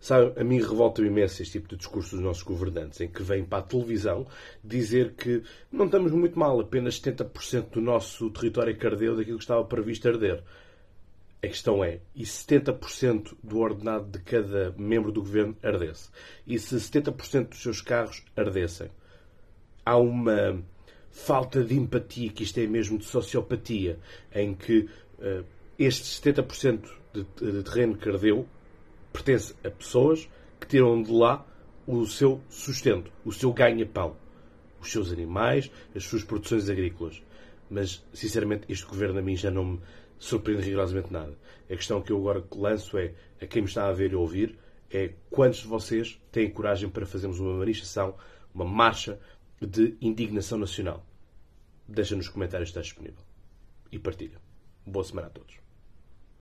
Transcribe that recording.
Sabe, a mim revolta imenso este tipo de discurso dos nossos governantes, em que vêm para a televisão dizer que não estamos muito mal, apenas 70% do nosso território é que ardeu daquilo que estava previsto arder. A questão é, e 70% do ordenado de cada membro do governo ardesse? E se 70% dos seus carros ardessem? Há uma falta de empatia, que isto é mesmo de sociopatia, em que uh, estes 70% de, de terreno que ardeu pertence a pessoas que tiram de lá o seu sustento, o seu ganha-pão, os seus animais, as suas produções agrícolas. Mas, sinceramente, este governo a mim já não me surpreende rigorosamente nada. A questão que eu agora lanço é, a quem me está a ver e a ouvir, é quantos de vocês têm coragem para fazermos uma manifestação, uma marcha de indignação nacional? Deixa nos comentários está disponível. E partilha. Boa semana a todos.